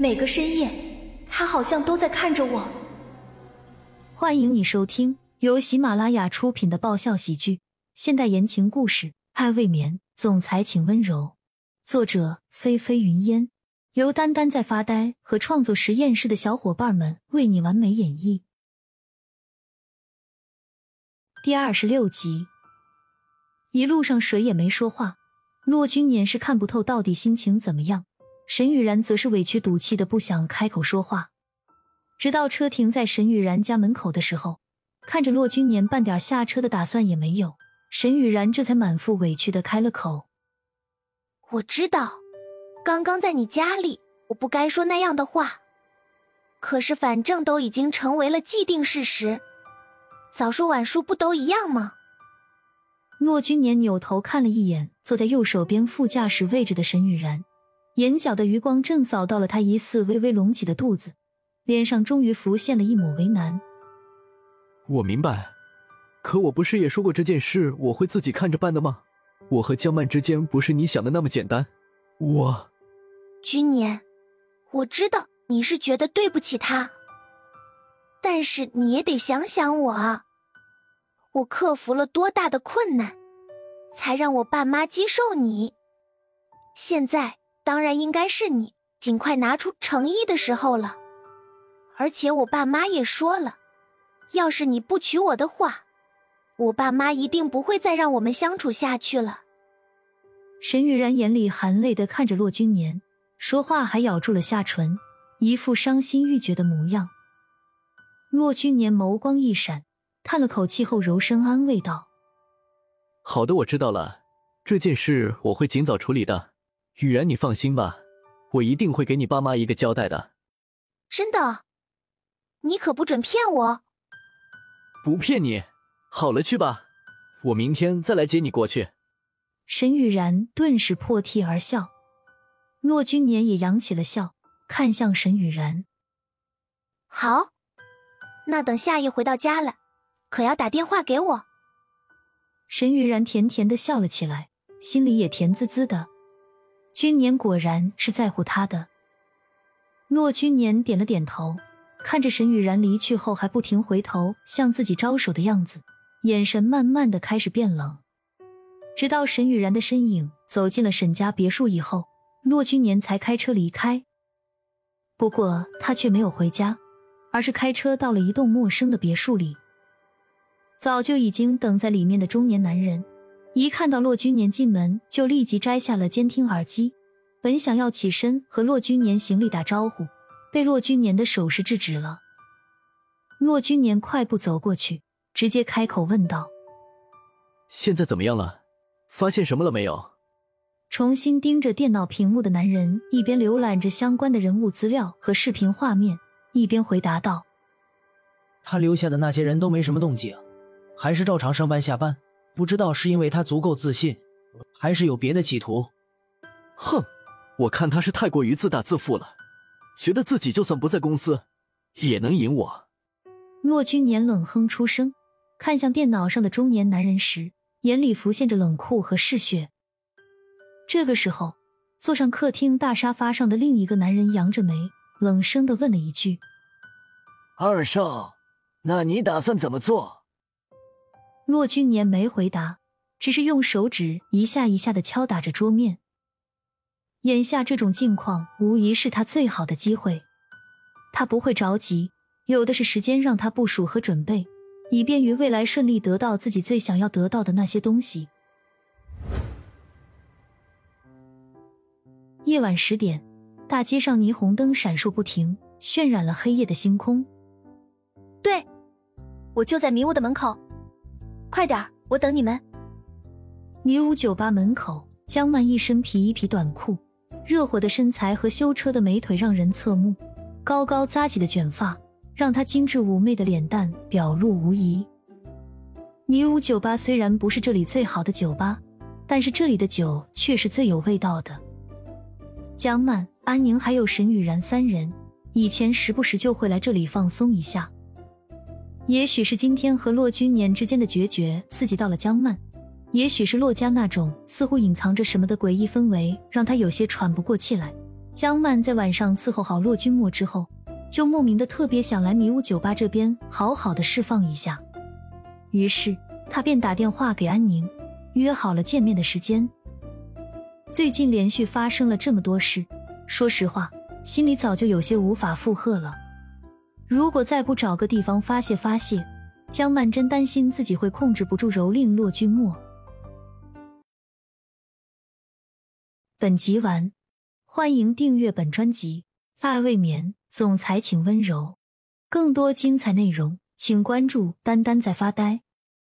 每个深夜，他好像都在看着我。欢迎你收听由喜马拉雅出品的爆笑喜剧、现代言情故事《爱未眠》，总裁请温柔。作者：菲菲云烟，由丹丹在发呆和创作实验室的小伙伴们为你完美演绎。第二十六集，一路上谁也没说话。骆君年是看不透到底心情怎么样，沈雨然则是委屈赌气的不想开口说话。直到车停在沈雨然家门口的时候，看着骆君年半点下车的打算也没有，沈雨然这才满腹委屈的开了口：“我知道，刚刚在你家里，我不该说那样的话。可是反正都已经成为了既定事实。”早说晚说不都一样吗？骆君年扭头看了一眼坐在右手边副驾驶位置的沈雨然，眼角的余光正扫到了他疑似微微隆起的肚子，脸上终于浮现了一抹为难。我明白，可我不是也说过这件事我会自己看着办的吗？我和江曼之间不是你想的那么简单。我，君年，我知道你是觉得对不起他。但是你也得想想我啊！我克服了多大的困难，才让我爸妈接受你？现在当然应该是你尽快拿出诚意的时候了。而且我爸妈也说了，要是你不娶我的话，我爸妈一定不会再让我们相处下去了。沈雨然眼里含泪的看着骆君年，说话还咬住了下唇，一副伤心欲绝的模样。骆君年眸光一闪，叹了口气后柔声安慰道：“好的，我知道了，这件事我会尽早处理的。雨然，你放心吧，我一定会给你爸妈一个交代的。”“真的？你可不准骗我！”“不骗你。好了，去吧，我明天再来接你过去。”沈雨然顿时破涕而笑，骆君年也扬起了笑，看向沈雨然：“好。”那等夏夜回到家了，可要打电话给我。沈雨然甜甜的笑了起来，心里也甜滋滋的。君年果然是在乎他的。骆君年点了点头，看着沈雨然离去后还不停回头向自己招手的样子，眼神慢慢的开始变冷。直到沈雨然的身影走进了沈家别墅以后，骆君年才开车离开。不过他却没有回家。而是开车到了一栋陌生的别墅里，早就已经等在里面的中年男人，一看到骆君年进门，就立即摘下了监听耳机，本想要起身和骆君年行礼打招呼，被骆君年的手势制止了。骆君年快步走过去，直接开口问道：“现在怎么样了？发现什么了没有？”重新盯着电脑屏幕的男人一边浏览着相关的人物资料和视频画面。一边回答道：“他留下的那些人都没什么动静，还是照常上班下班。不知道是因为他足够自信，还是有别的企图。哼，我看他是太过于自大自负了，觉得自己就算不在公司，也能赢我。”骆君年冷哼出声，看向电脑上的中年男人时，眼里浮现着冷酷和嗜血。这个时候，坐上客厅大沙发上的另一个男人扬着眉。冷声的问了一句：“二少，那你打算怎么做？”骆君年没回答，只是用手指一下一下的敲打着桌面。眼下这种境况，无疑是他最好的机会。他不会着急，有的是时间让他部署和准备，以便于未来顺利得到自己最想要得到的那些东西。夜晚十点。大街上霓虹灯闪烁不停，渲染了黑夜的星空。对，我就在迷雾的门口，快点儿我等你们。迷雾酒吧门口，江曼一身皮衣皮短裤，热火的身材和修车的美腿让人侧目，高高扎起的卷发让她精致妩媚的脸蛋表露无遗。迷雾酒吧虽然不是这里最好的酒吧，但是这里的酒却是最有味道的。江曼。安宁还有沈雨然三人，以前时不时就会来这里放松一下。也许是今天和骆君年之间的决绝刺激到了江曼，也许是骆家那种似乎隐藏着什么的诡异氛围让他有些喘不过气来，江曼在晚上伺候好骆君墨之后，就莫名的特别想来迷雾酒吧这边好好的释放一下，于是他便打电话给安宁，约好了见面的时间。最近连续发生了这么多事，说实话，心里早就有些无法负荷了。如果再不找个地方发泄发泄，江曼真担心自己会控制不住蹂躏骆君墨。本集完，欢迎订阅本专辑《爱未眠》，总裁请温柔。更多精彩内容，请关注“丹丹在发呆”。